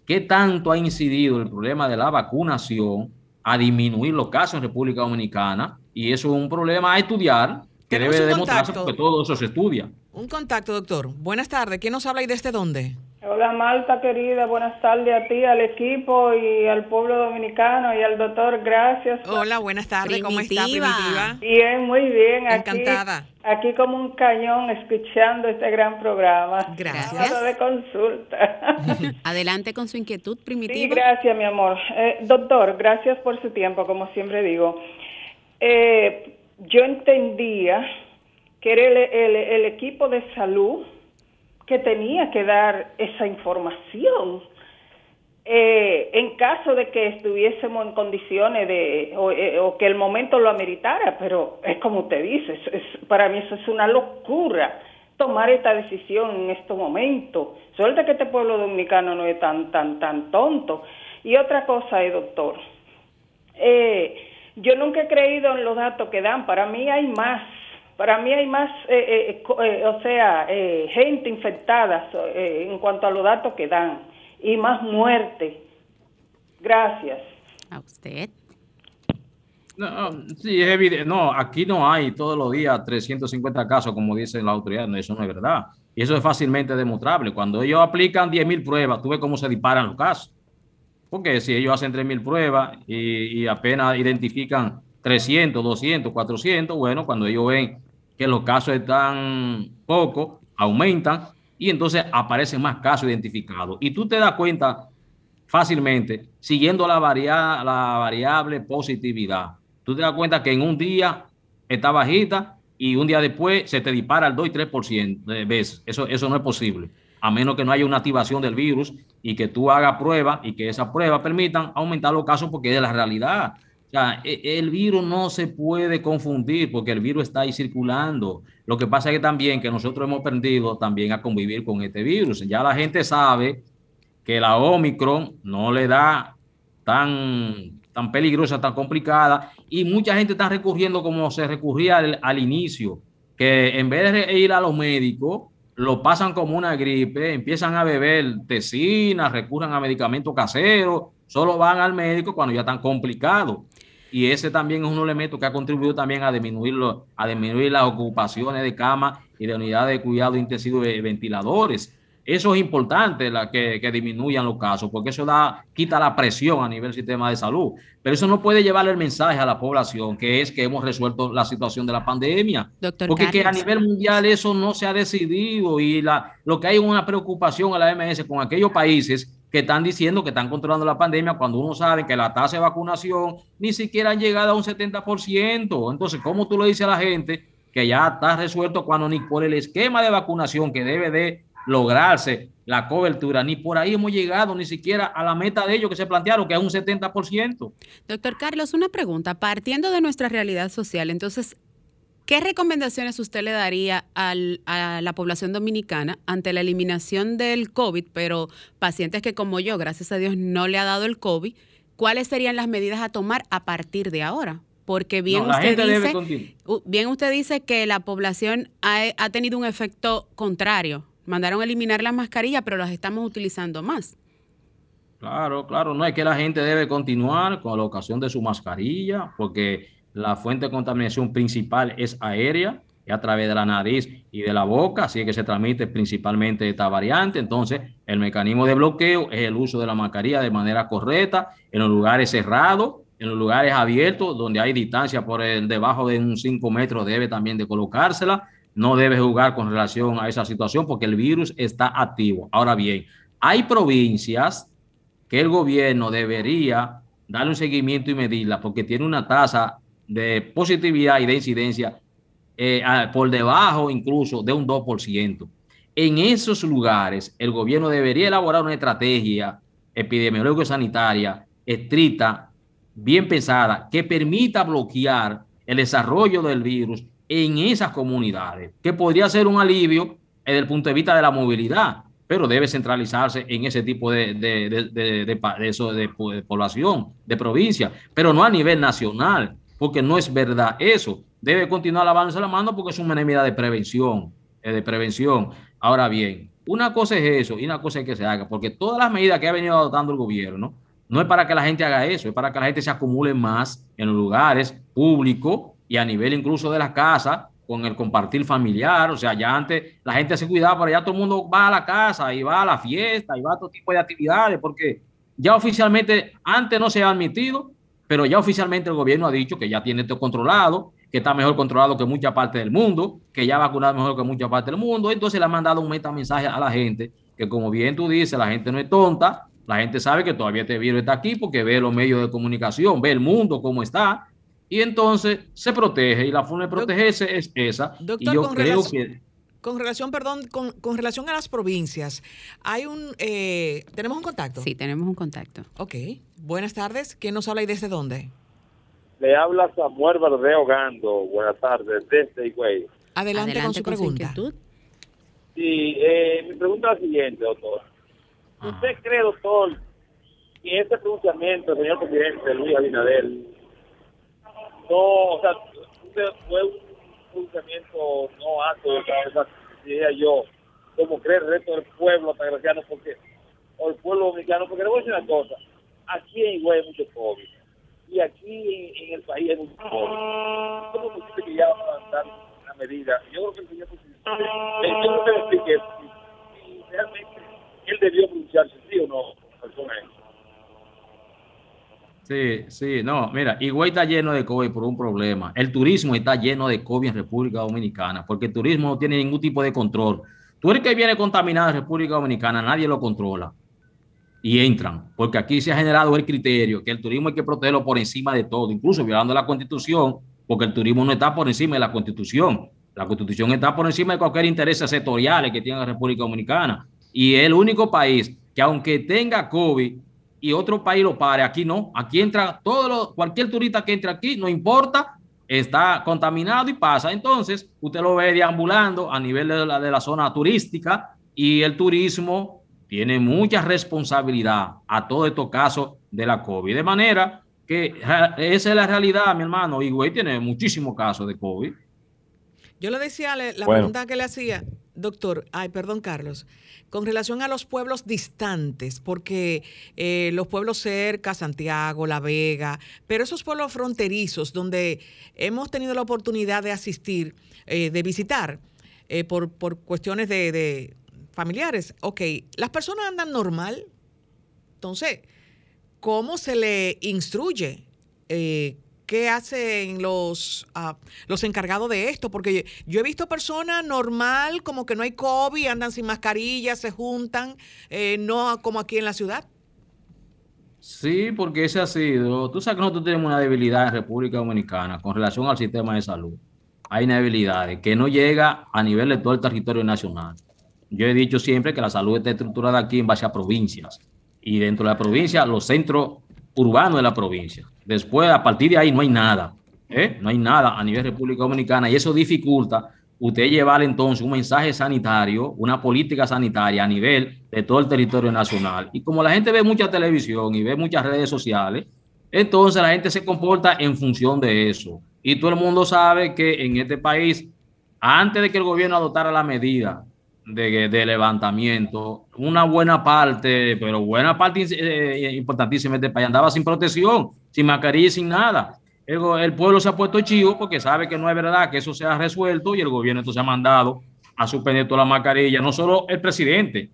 qué tanto ha incidido el problema de la vacunación a disminuir los casos en República Dominicana y eso es un problema a estudiar que debe demostrarse porque todo eso se estudia. Un contacto, doctor. Buenas tardes. ¿Quién nos habla y desde dónde? Hola Marta, querida. Buenas tardes a ti, al equipo y al pueblo dominicano y al doctor. Gracias. Hola, buenas tardes. ¿Cómo está, Primitiva? Bien, muy bien. Encantada. Aquí, como un cañón escuchando este gran programa. Gracias. de consulta. Adelante con su inquietud, Primitiva. Sí, gracias, mi amor. Eh, doctor, gracias por su tiempo, como siempre digo. Eh, yo entendía que era el, equipo de salud que tenía que dar esa información. Eh, en caso de que estuviésemos en condiciones de, o, eh, que el momento lo ameritara, pero es como usted dice, para mí eso es una locura tomar esta decisión en estos momentos. Suerte que este pueblo dominicano no es tan, tan, tan tonto. Y otra cosa, eh, doctor, yo nunca he creído en los datos que dan, para mí hay más para mí hay más, eh, eh, eh, o sea, gente infectada en cuanto a los datos que dan y más muerte. Gracias. A usted. No, sí, es evidente. No, aquí no hay todos los días 350 casos, como dicen las autoridades. Eso no es verdad. Y eso es fácilmente demostrable. Cuando ellos aplican 10.000 pruebas, tú ves cómo se disparan los casos. Porque si ellos hacen 3.000 pruebas y, y apenas identifican 300, 200, 400, bueno, cuando ellos ven que los casos están pocos, aumentan y entonces aparecen más casos identificados. Y tú te das cuenta fácilmente, siguiendo la, la variable positividad, tú te das cuenta que en un día está bajita y un día después se te dispara el 2 y 3% de veces. Eso, eso no es posible, a menos que no haya una activación del virus y que tú hagas pruebas y que esas pruebas permitan aumentar los casos porque es la realidad. O sea, e, el virus no se puede confundir porque el virus está ahí circulando. Lo que pasa es que también que nosotros hemos aprendido también a convivir con este virus. Ya la gente sabe que la Omicron no le da tan, tan peligrosa, tan complicada y mucha gente está recurriendo como se recurría al, inicio, que en vez de ir a los médicos, lo pasan como una gripe, empiezan a beber tesina, recurren a medicamentos caseros, solo van al médico cuando ya están complicados y ese también es un elemento que ha contribuido también a disminuir, a disminuir las ocupaciones de cama y de unidades de cuidado intensivo de ventiladores. Eso es importante la que, que, disminuyan los casos, porque eso da, quita la presión a nivel sistema de salud. Pero eso no puede llevarle el mensaje a la población, que es que hemos resuelto la situación de la pandemia. porque que a nivel mundial eso no se ha decidido y la, lo que hay es una preocupación a la MS con aquellos países que están diciendo que están controlando la pandemia cuando uno sabe que la tasa de vacunación ni siquiera ha llegado a un 70%. Entonces, ¿cómo tú le dices a la gente que ya está resuelto cuando ni por el esquema de vacunación que debe de lograrse la cobertura, ni por ahí hemos llegado ni siquiera a la meta de ellos que se plantearon, que es un 70%? Doctor Carlos, una pregunta. Partiendo de nuestra realidad social, entonces, ¿Qué recomendaciones usted le daría a la población dominicana ante la eliminación del COVID, pero pacientes que como yo, gracias a Dios, no le ha dado el COVID? ¿cuáles serían las medidas a tomar a partir de ahora? Porque bien, usted, dice, bien usted dice que la población ha, ha tenido un efecto contrario. Mandaron a eliminar las mascarillas, pero las estamos utilizando más. Claro, claro, no es que la gente debe continuar con la ocasión de su mascarilla, porque la fuente de contaminación principal es aérea y a través de la nariz y de la boca, así que se transmite principalmente esta variante. Entonces, el mecanismo de bloqueo es el uso de la mascarilla de manera correcta en los lugares cerrados, en los lugares abiertos, donde hay distancia por debajo de un 5 metros, debe también de colocársela. No debe jugar con relación a esa situación porque el virus está activo. Ahora bien, hay provincias que el gobierno debería darle un seguimiento y medirla porque tiene una tasa de positividad y de incidencia eh, por debajo incluso de un 2%. En esos lugares, el gobierno debería elaborar una estrategia epidemiológica sanitaria estricta, bien pensada, que permita bloquear el desarrollo del virus en esas comunidades, que podría ser un alivio desde el punto de vista de la movilidad, pero debe centralizarse en ese tipo de, de, de, de, población, de provincia, pero no a nivel nacional, porque no es verdad eso. Debe continuar lavándose la mano porque es una medida de prevención, eh, de prevención. Ahora bien, una cosa es eso y una cosa es que se haga, porque todas las medidas que ha venido adoptando el gobierno no es para que la gente haga eso, es para que la gente se acumule más en lugares públicos y a nivel incluso de las casas con el compartir familiar, o sea, ya antes la gente se cuidaba, pero ya todo el mundo va a la casa y va a la fiesta y va a todo tipo de actividades, porque ya oficialmente, antes no se ha admitido, pero ya oficialmente el gobierno ha dicho que ya tiene esto controlado, que está mejor controlado que mucha parte del mundo, que ya ha vacunado mejor que mucha parte del mundo, entonces le ha mandado un mensaje a la gente, que como bien tú dices, la gente no es tonta, la gente sabe que todavía este virus está aquí porque ve los medios de comunicación, ve el mundo cómo está, y entonces se protege y la forma de protegerse es esa. Doctor, yo con creo relación, que... Con relación, perdón, con, con, relación a las provincias, hay un... Eh, ¿Tenemos un contacto? Sí, tenemos un contacto. Ok. Buenas tardes. ¿Quién nos habla y desde dónde? Le habla Samuel Verdeo Gando. Buenas tardes, desde Higüey. Adelante, Adelante con su pregunta. Sí, eh, mi pregunta es la siguiente, doctor. ¿Usted cree, doctor, que este pronunciamiento del señor presidente Luis Abinader no, o sea, fue un pronunciamiento no alto, diría yo, como cree el resto del pueblo atagraciano, porque, o el pueblo dominicano, porque le voy a decir una cosa, aquí en Higüey hay mucho COVID, y aquí en, el país hay mucho COVID. ¿Cómo es posible que ya vamos a avanzar la medida? Yo creo que el señor presidente, yo creo que realmente él debió pronunciarse, sí o no, persona Sí, sí, no, mira, Higüey está lleno de COVID por un problema. El turismo está lleno de COVID en República Dominicana, porque el turismo no tiene ningún tipo de control. Tú eres que viene contaminado en República Dominicana, nadie lo controla. Y entran, porque aquí se ha generado el criterio que el turismo hay que protegerlo por encima de todo, incluso violando la constitución, porque el turismo no está por encima de la constitución. La constitución está por encima de cualquier interés sectorial que tiene la República Dominicana. Y es el único país que aunque tenga COVID, y otro país lo pare. Aquí no, aquí entra todo lo, cualquier turista que entre aquí, no importa, está contaminado y pasa. Entonces, usted lo ve deambulando a nivel de la, de la zona turística y el turismo tiene mucha responsabilidad a todos estos casos de la COVID. De manera que esa es la realidad, mi hermano. Higüey tiene muchísimos casos de COVID. Yo le decía, la pregunta que le hacía, doctor, ay, perdón, Carlos, con relación a los pueblos distantes, porque eh, los pueblos cerca, Santiago, La Vega, pero esos pueblos fronterizos donde hemos tenido la oportunidad de asistir, eh, de visitar, eh, por, por, cuestiones de, familiares, ok, las personas andan normal, entonces, ¿cómo se le instruye? ¿Qué hacen los, uh, los encargados de esto? Porque yo he visto personas normal, como que no hay COVID, andan sin mascarilla, se juntan, eh, no como aquí en la ciudad. Sí, porque ese ha sido. Tú sabes que nosotros tenemos una debilidad en República Dominicana con relación al sistema de salud. Hay una debilidad que no llega a nivel de todo el territorio nacional. Yo he dicho siempre que la salud está estructurada aquí en base a provincias. Y dentro de la provincia, los centros urbanos de la provincia. Después, a partir de ahí, no hay nada. ¿eh? No hay nada a nivel República Dominicana y eso dificulta usted llevar entonces un mensaje sanitario, una política sanitaria a nivel de todo el territorio nacional. Y como la gente ve mucha televisión y ve muchas redes sociales, entonces la gente se comporta en función de eso. Y todo el mundo sabe que en este país, antes de que el gobierno adoptara la medida de, levantamiento, una buena parte, pero buena parte eh, importantísima de este país andaba sin protección, sin mascarilla y sin nada. El, pueblo se ha puesto chivo porque sabe que no es verdad que eso sea resuelto y el gobierno entonces ha mandado a suspender toda la mascarilla, no solo el presidente,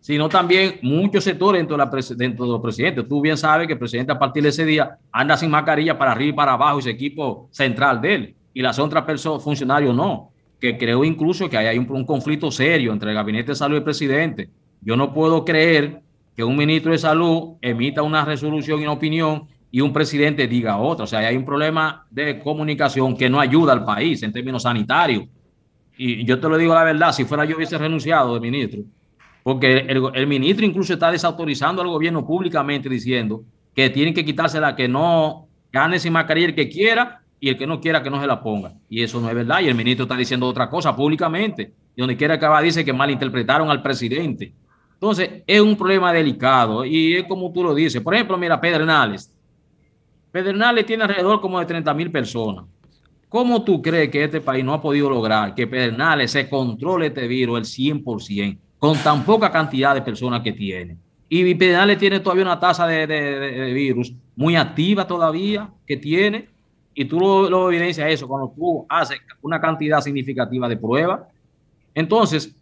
sino también muchos sectores dentro de, dentro de los presidentes. Tú bien sabes que el presidente a partir de ese día anda sin mascarilla para arriba y para abajo, ese equipo central de él, y las otras personas, funcionarios no, que creo incluso que hay un, conflicto serio entre el gabinete de salud y el presidente. Yo no puedo creer que un ministro de salud emita una resolución y una opinión y un presidente diga otra. O sea, hay un problema de comunicación que no ayuda al país en términos sanitarios. Y yo te lo digo la verdad, si fuera yo hubiese renunciado de ministro, porque el, ministro incluso está desautorizando al gobierno públicamente diciendo que tienen que quitársela, que no gane sin mascarilla el que quiera y el que no quiera que no se la ponga. Y eso no es verdad. Y el ministro está diciendo otra cosa públicamente. Y donde quiera que va dice que malinterpretaron al presidente. Entonces, es un problema delicado y es como tú lo dices. Por ejemplo, mira, Pedernales. Pedernales tiene alrededor como de 30 mil personas. ¿Cómo tú crees que este país no ha podido lograr que Pedernales se controle este virus el 100%? con tan poca cantidad de personas que tiene. Y Pedernales tiene todavía una tasa de, virus muy activa todavía que tiene. Y tú lo, lo evidencias eso cuando tú haces una cantidad significativa de pruebas. Entonces,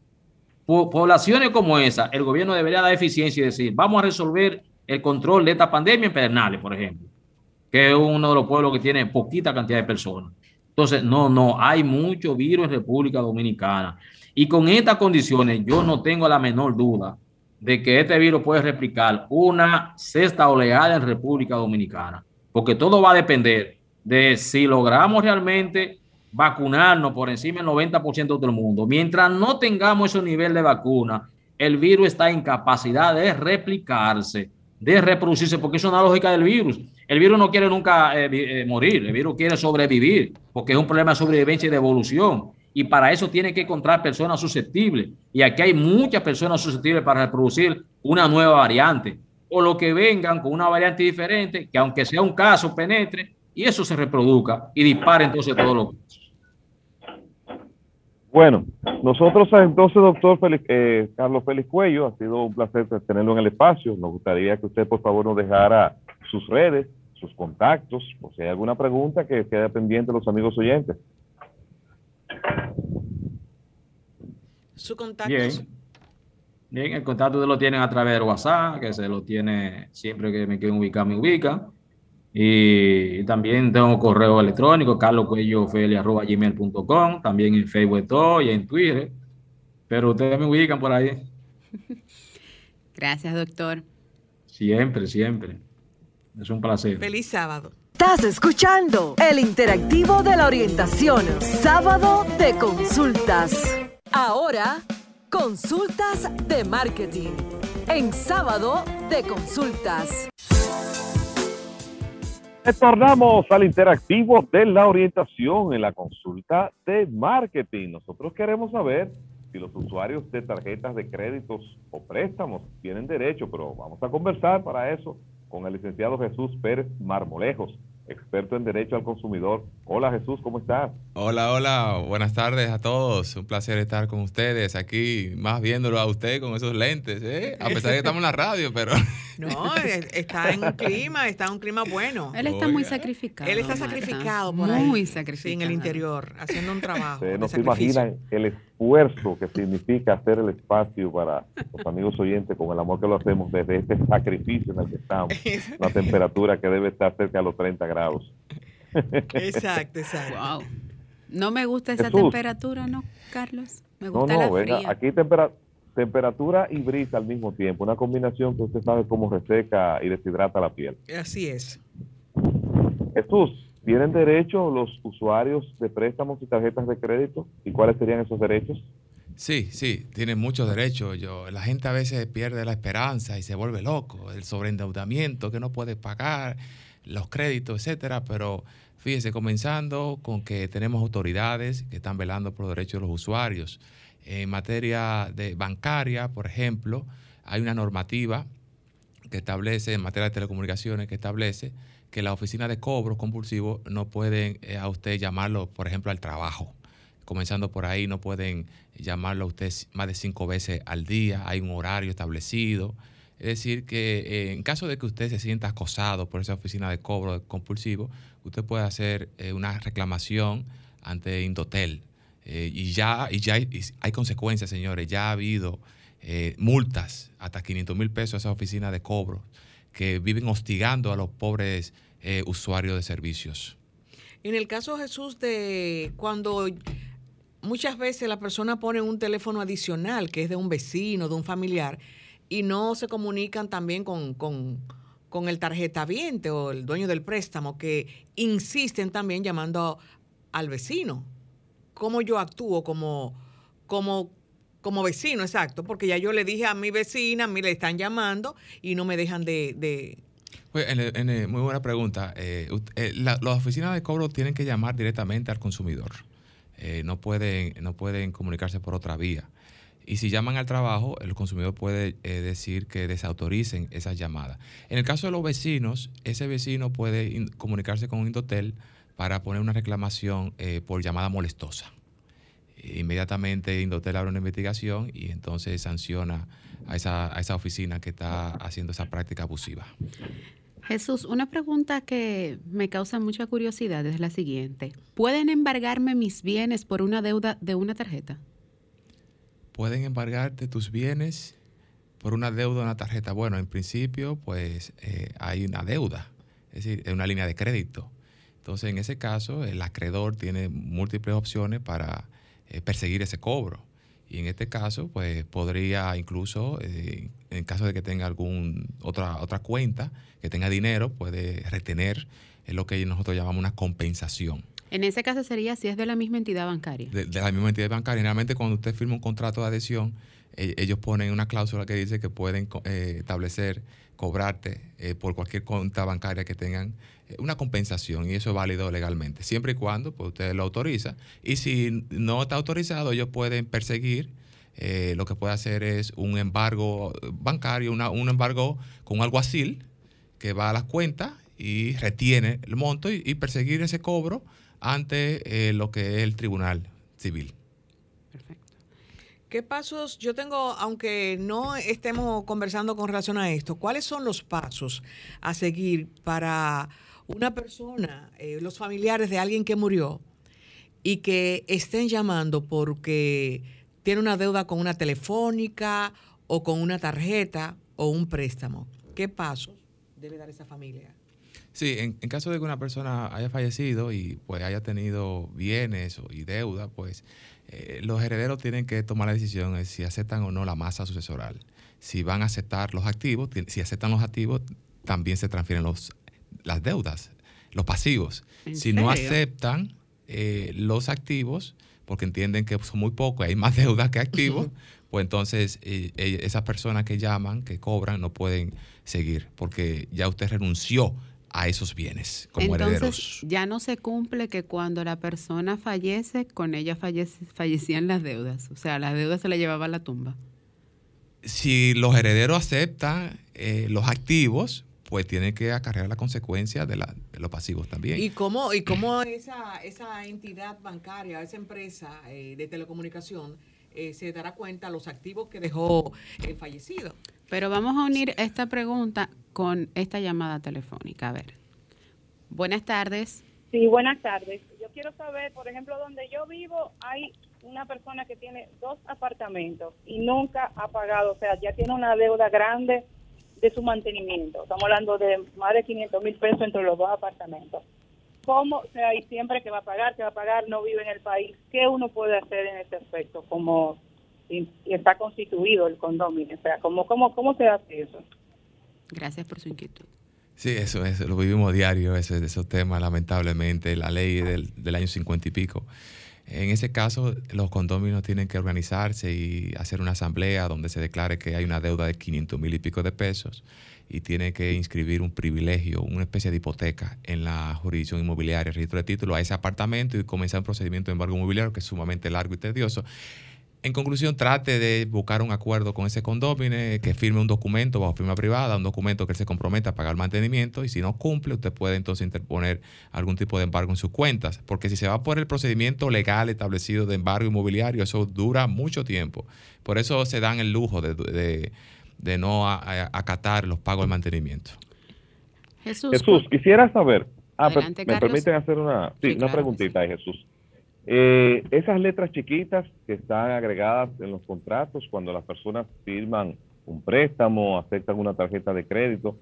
poblaciones como esa, el gobierno debería dar eficiencia y decir, vamos a resolver el control de esta pandemia en Pedernales, por ejemplo, que es uno de los pueblos que tiene poquita cantidad de personas. Entonces, no, no, hay mucho virus en República Dominicana. Y con estas condiciones, yo no tengo la menor duda de que este virus puede replicar una sexta oleada en República Dominicana, porque todo va a depender de si logramos realmente vacunarnos por encima del 90% del mundo. Mientras no tengamos ese nivel de vacuna, el virus está en capacidad de replicarse, de reproducirse, porque es una lógica del virus. El virus no quiere nunca eh, eh, morir, el virus quiere sobrevivir, porque es un problema de sobrevivencia y de evolución y para eso tiene que encontrar personas susceptibles. Y aquí hay muchas personas susceptibles para reproducir una nueva variante. O lo que vengan con una variante diferente, que aunque sea un caso, penetre y eso se reproduzca y dispare entonces todos los casos. Bueno, nosotros entonces, doctor eh, Carlos Félix Cuello, ha sido un placer tenerlo en el espacio. Nos gustaría que usted, por favor, nos dejara sus redes, sus contactos, o si hay alguna pregunta que quede pendiente de los amigos oyentes. Su contacto. Bien. el contacto lo tienen a través de WhatsApp, que se lo tiene siempre que me quieren ubicar, me ubica. Y también tengo correo electrónico, carloscuellofeli.com, también en Facebook todo y en Twitter. Pero ustedes me ubican por ahí. Gracias, doctor. Siempre, siempre. Es un placer. Feliz sábado. Estás escuchando el interactivo de la orientación, sábado de consultas. Ahora, consultas de marketing. En sábado de consultas. Retornamos al interactivo de la orientación en la consulta de marketing. Nosotros queremos saber si los usuarios de tarjetas de créditos o préstamos tienen derecho, pero vamos a conversar para eso con el licenciado Jesús Pérez Marmolejos, experto en Derecho al Consumidor. Hola Jesús, ¿cómo estás? Hola, hola, buenas tardes a todos. Un placer estar con ustedes aquí, más viéndolo a usted con esos lentes, ¿eh? a pesar de que estamos en la radio, pero... No, está en un clima, está en un clima bueno. Él está muy sacrificado. Él está sacrificado por ahí. Muy sacrificado. en el interior, haciendo un trabajo. Ustedes no se imaginan el esfuerzo que significa hacer el espacio para los amigos oyentes con el amor que lo hacemos desde este sacrificio en el que estamos. Una temperatura que debe estar cerca de los 30 grados. Exacto, exacto. Wow. No me gusta esa temperatura, ¿no, Carlos? Me gusta no, no, venga, aquí temperatura y brisa al mismo tiempo, una combinación que usted sabe cómo reseca y deshidrata la piel. Así es. Jesús, ¿tienen derecho los usuarios de préstamos y tarjetas de crédito? ¿Y cuáles serían esos derechos? Sí, sí, tienen muchos derechos. Yo, la gente a veces pierde la esperanza y se vuelve loco. El sobreendeudamiento que no puede pagar, los créditos, etcétera. Pero Fíjese, comenzando con que tenemos autoridades que están velando por los derechos de los usuarios. En materia de bancaria, por ejemplo, hay una normativa que establece, en materia de telecomunicaciones, que establece que la oficina de cobros compulsivos no pueden eh, a usted llamarlo, por ejemplo, al trabajo. Comenzando por ahí, no pueden llamarlo a usted más de cinco veces al día, hay un horario establecido. Es decir, que eh, en caso de que usted se sienta acosado por esa oficina de cobro compulsivo, usted puede hacer eh, una reclamación ante Indotel. Y ya, y ya hay, hay, consecuencias, señores. Ya ha habido multas hasta 500 mil pesos a esa oficina de cobro que viven hostigando a los pobres eh, usuarios de servicios. En el caso, Jesús, de cuando muchas veces la persona pone un teléfono adicional, que es de un vecino, de un familiar, y no se comunican también con, con, con el tarjetaviente o el dueño del préstamo, que insisten también llamando al vecino. ¿Cómo yo actúo como, como como vecino, exacto, porque ya yo le dije a mi vecina, a mí le están llamando y no me dejan de... Pues, muy buena pregunta. Eh, eh, las oficinas de cobro tienen que llamar directamente al consumidor. Eh, no, pueden, no pueden comunicarse por otra vía. Y si llaman al trabajo, el consumidor puede decir que desautoricen esas llamadas. En el caso de los vecinos, ese vecino puede comunicarse con un Indotel para poner una reclamación por llamada molestosa inmediatamente Indotel abre una investigación y entonces sanciona a esa, a esa oficina que está haciendo esa práctica abusiva. Jesús, una pregunta que me causa mucha curiosidad es la siguiente. ¿Pueden embargarme mis bienes por una deuda de una tarjeta? Pueden embargarte tus bienes por una deuda de una tarjeta. Bueno, en principio, pues eh, hay una deuda, es decir, es una línea de crédito. Entonces, en ese caso, el acreedor tiene múltiples opciones para eh, perseguir ese cobro. Y en este caso, pues podría incluso, eh, en caso de que tenga algún otra, otra cuenta, que tenga dinero, puede retener lo que nosotros llamamos una compensación. En ese caso sería si es de la misma entidad bancaria. De, la misma entidad bancaria. Generalmente cuando usted firma un contrato de adhesión, e, ellos ponen una cláusula que dice que pueden eh, establecer, cobrarte por cualquier cuenta bancaria que tengan una compensación y eso es válido legalmente, siempre y cuando pues, usted lo autoriza. Y si no está autorizado, ellos pueden perseguir. Eh, lo que puede hacer es un embargo bancario, un embargo con un alguacil que va a las cuentas y retiene el monto y, perseguir ese cobro ante eh, lo que es el tribunal civil. ¿Qué pasos yo tengo, aunque no estemos conversando con relación a esto, cuáles son los pasos a seguir para una persona, eh, los familiares de alguien que murió y que estén llamando porque tiene una deuda con una telefónica o con una tarjeta o un préstamo. ¿Qué pasos debe dar esa familia? Sí, en, caso de que una persona haya fallecido y pues haya tenido bienes y deuda, pues eh, los herederos tienen que tomar la decisión de si aceptan o no la masa sucesoral. Si van a aceptar los activos, si aceptan los activos, también se transfieren los las deudas, los pasivos. Si no aceptan eh, los activos, porque entienden que son muy pocos, hay más deudas que activos, pues entonces eh, eh, esas personas que llaman, que cobran, no pueden seguir, porque ya usted renunció a esos bienes como Entonces, Ya no se cumple que cuando la persona fallece, con ella fallecían las deudas. O sea, las deudas se le llevaba a la tumba. Si los herederos aceptan los activos, pues tiene que acarrear la consecuencia de, la, de los pasivos también. ¿Y cómo, y cómo esa, esa entidad bancaria, esa empresa eh, de telecomunicación eh, se dará cuenta de los activos que dejó el fallecido? Pero vamos a unir esta pregunta con esta llamada telefónica. A ver. Buenas tardes. Sí, buenas tardes. Yo quiero saber, por ejemplo, donde yo vivo hay una persona que tiene dos apartamentos y nunca ha pagado, o sea, ya tiene una deuda grande de su mantenimiento. Estamos hablando de más de 500 mil pesos entre los dos apartamentos. ¿Cómo, o sea, y siempre que va a pagar, que va a pagar, no vive en el país? ¿Qué uno puede hacer en ese aspecto? Como y, está constituido el condominio, o sea, ¿cómo, cómo, cómo se hace eso? Gracias por su inquietud. Sí, eso, es lo vivimos diario, ese, esos temas, lamentablemente, la ley del, del año 50 y pico. En ese caso, los condóminos tienen que organizarse y hacer una asamblea donde se declare que hay una deuda de 500 mil y pico de pesos y tiene que inscribir un privilegio, una especie de hipoteca en la jurisdicción inmobiliaria, registro de título a ese apartamento y comenzar un procedimiento de embargo inmobiliario que es sumamente largo y tedioso. En conclusión, trate de buscar un acuerdo con ese condomine, que firme un documento bajo firma privada, un documento que él se comprometa a pagar el mantenimiento y si no cumple, usted puede entonces interponer algún tipo de embargo en sus cuentas, porque si se va por el procedimiento legal establecido de embargo inmobiliario, eso dura mucho tiempo. Por eso se dan el lujo de, no acatar los pagos de mantenimiento. Jesús, Jesús quisiera saber, ah, me permiten hacer una, sí, una preguntita, Jesús. Eh, esas letras chiquitas que están agregadas en los contratos cuando las personas firman un préstamo, aceptan una tarjeta de crédito,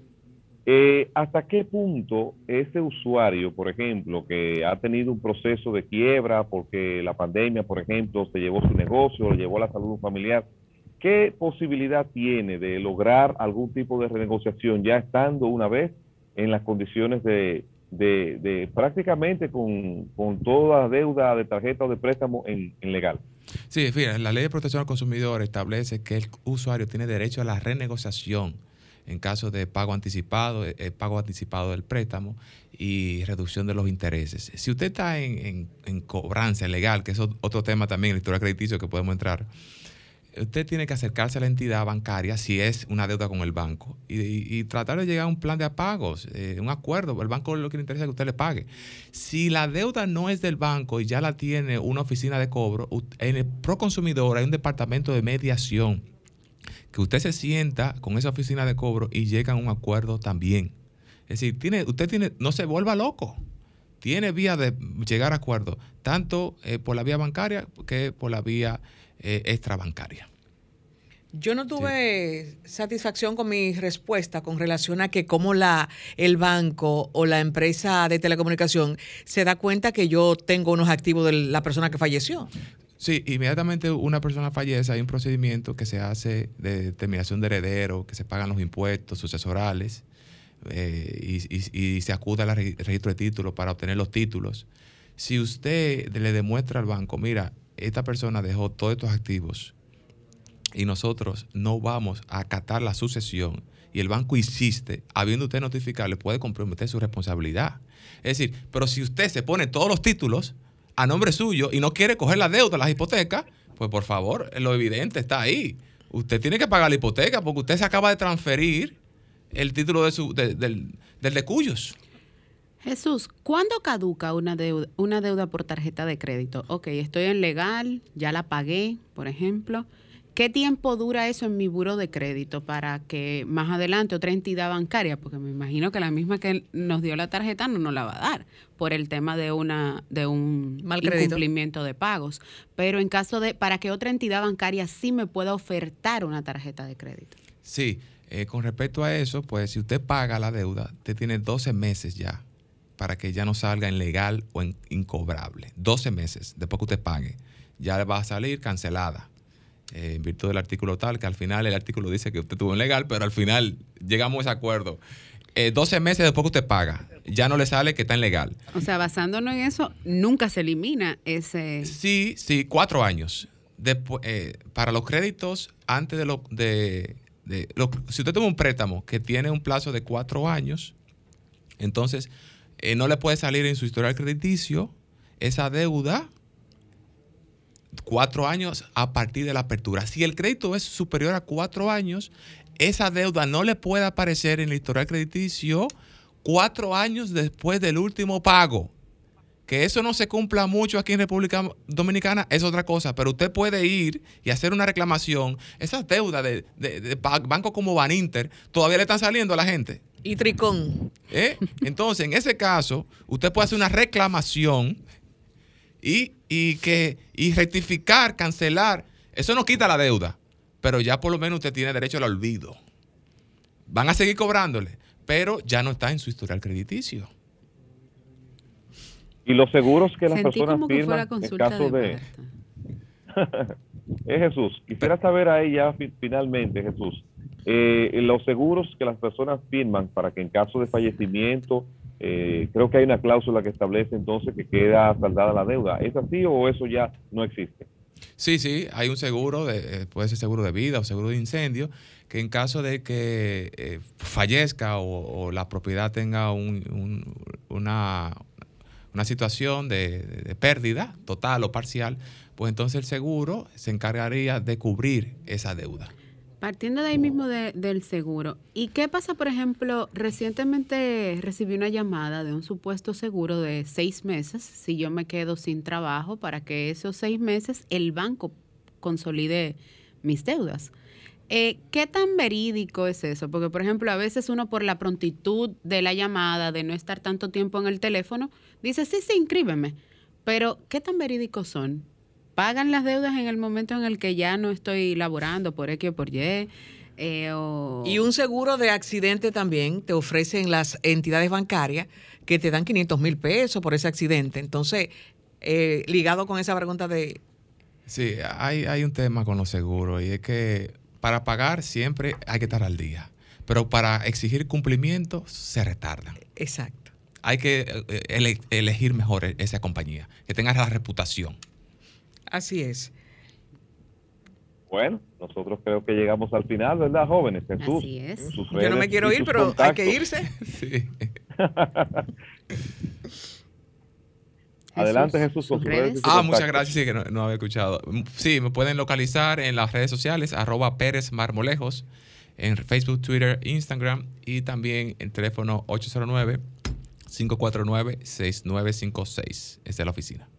eh, ¿hasta qué punto ese usuario, por ejemplo, que ha tenido un proceso de quiebra porque la pandemia, por ejemplo, se llevó su negocio, lo llevó a la salud familiar, qué posibilidad tiene de lograr algún tipo de renegociación ya estando una vez en las condiciones de, de, prácticamente con, toda deuda de tarjeta o de préstamo en, legal. Sí, fíjate, la ley de protección al consumidor establece que el usuario tiene derecho a la renegociación en caso de pago anticipado, el eh, pago anticipado del préstamo y reducción de los intereses. Si usted está en, en, en cobranza legal, que es otro tema también, el historial crediticio que podemos entrar, usted tiene que acercarse a la entidad bancaria si es una deuda con el banco y, tratar de llegar a un plan de apagos, eh, un acuerdo. El banco lo que le interesa es que usted le pague. Si la deuda no es del banco y ya la tiene una oficina de cobro, en el Proconsumidor hay un departamento de mediación que usted se sienta con esa oficina de cobro y llega a un acuerdo también. Es decir, tiene, usted tiene, no se vuelva loco. Tiene vía de llegar a acuerdo, tanto eh, por la vía bancaria que por la vía eh, extrabancaria. Yo no tuve satisfacción con mi respuesta con relación a que cómo la, el banco o la empresa de telecomunicación se da cuenta que yo tengo unos activos de la persona que falleció. Sí, inmediatamente una persona fallece, hay un procedimiento que se hace de determinación de heredero, que se pagan los impuestos sucesorales eh, y, se acude al registro de títulos para obtener los títulos. Si usted le demuestra al banco, mira, esta persona dejó todos estos activos y nosotros no vamos a acatar la sucesión y el banco insiste, habiendo usted notificado, puede comprometer su responsabilidad. Es decir, pero si usted se pone todos los títulos a nombre suyo y no quiere coger la deuda, las hipotecas, pues por favor, lo evidente está ahí. Usted tiene que pagar la hipoteca porque usted se acaba de transferir el título de su, del, del de cuyos. Jesús, ¿cuándo caduca una deuda, una deuda por tarjeta de crédito? Ok, estoy en legal, ya la pagué, por ejemplo. ¿Qué tiempo dura eso en mi buro de crédito para que más adelante otra entidad bancaria, porque me imagino que la misma que nos dio la tarjeta no nos la va a dar por el tema de una de un Mal incumplimiento de pagos, pero en caso de para que otra entidad bancaria sí me pueda ofertar una tarjeta de crédito. Sí, eh, con respecto a eso, pues si usted paga la deuda, usted tiene 12 meses ya para que ya no salga en legal o en incobrable. 12 meses después que usted pague, ya va a salir cancelada. Eh, en virtud del artículo tal, que al final el artículo dice que usted tuvo en legal, pero al final llegamos a ese acuerdo. 12 eh, meses después que usted paga, ya no le sale que está en legal. O sea, basándonos en eso, nunca se elimina ese... Sí, sí, cuatro años. Después, eh, para los créditos, antes de lo... De, si usted toma un préstamo que tiene un plazo de cuatro años, entonces eh, no le puede salir en su historial crediticio esa deuda cuatro años a partir de la apertura. Si el crédito es superior a cuatro años, esa deuda no le puede aparecer en el historial crediticio cuatro años después del último pago. Que eso no se cumpla mucho aquí en República Dominicana es otra cosa, pero usted puede ir y hacer una reclamación. Esas deudas de, de bancos como Baninter todavía le están saliendo a la gente. Y Tricón. ¿Eh? Entonces, en ese caso, usted puede hacer una reclamación y, que, y rectificar, cancelar. Eso no quita la deuda, pero ya por lo menos usted tiene derecho al olvido. Van a seguir cobrándole, pero ya no está en su historial crediticio. Y los seguros que las personas firman en caso de... es Jesús. Quisiera saber ahí ya finalmente, Jesús, eh, los seguros que las personas firman para que en caso de fallecimiento eh, creo que hay una cláusula que establece entonces que queda saldada la deuda. ¿Es así o eso ya no existe? Sí, sí, hay un seguro, de, eh, puede ser seguro de vida o seguro de incendio, que en caso de que eh, fallezca o, la propiedad tenga una, una situación de, pérdida total o parcial, pues entonces el seguro se encargaría de cubrir esa deuda. Partiendo de ahí mismo del seguro, ¿y qué pasa, por ejemplo, recientemente recibí una llamada de un supuesto seguro de seis meses, si yo me quedo sin trabajo, para que esos seis meses el banco consolide mis deudas? Eh, ¿Qué tan verídico es eso? Porque, por ejemplo, a veces uno por la prontitud de la llamada, de no estar tanto tiempo en el teléfono, dice, sí, sí, inscríbeme. Pero, ¿qué tan verídicos son? ¿Pagan las deudas en el momento en el que ya no estoy laborando por X o por Y? Eh, y un seguro de accidente también te ofrecen las entidades bancarias que te dan 500 mil pesos por ese accidente. Entonces, eh, ligado con esa pregunta de... Sí, hay, hay un tema con los seguros y es que para pagar siempre hay que estar al día, pero para exigir cumplimiento se retarda. Exacto. Hay que eh, elegir mejor e-, esa compañía, que tenga la reputación. Así es. Bueno, nosotros creo que llegamos al final, ¿verdad, jóvenes? Jesús, Así es. Yo no me quiero ir, pero hay que irse. sí. Adelante, Jesús, con Ah, muchas gracias, sí, que no, había escuchado. Sí, me pueden localizar en las redes sociales, arroba Pérez Marmolejos, en Facebook, Twitter, Instagram y también en teléfono 809-549-6956. Esta es la oficina.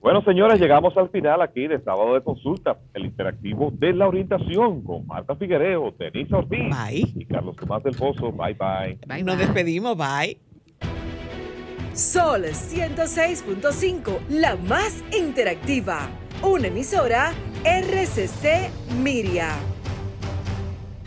Bueno, señores, llegamos al final aquí de sábado de consulta, el interactivo de la orientación con Marta Figuereo, Denise Ortiz y Carlos Tomás del Pozo. Bye, bye. Bye, nos despedimos. Bye. Sol 106.5, la más interactiva. Una emisora RCC Miria.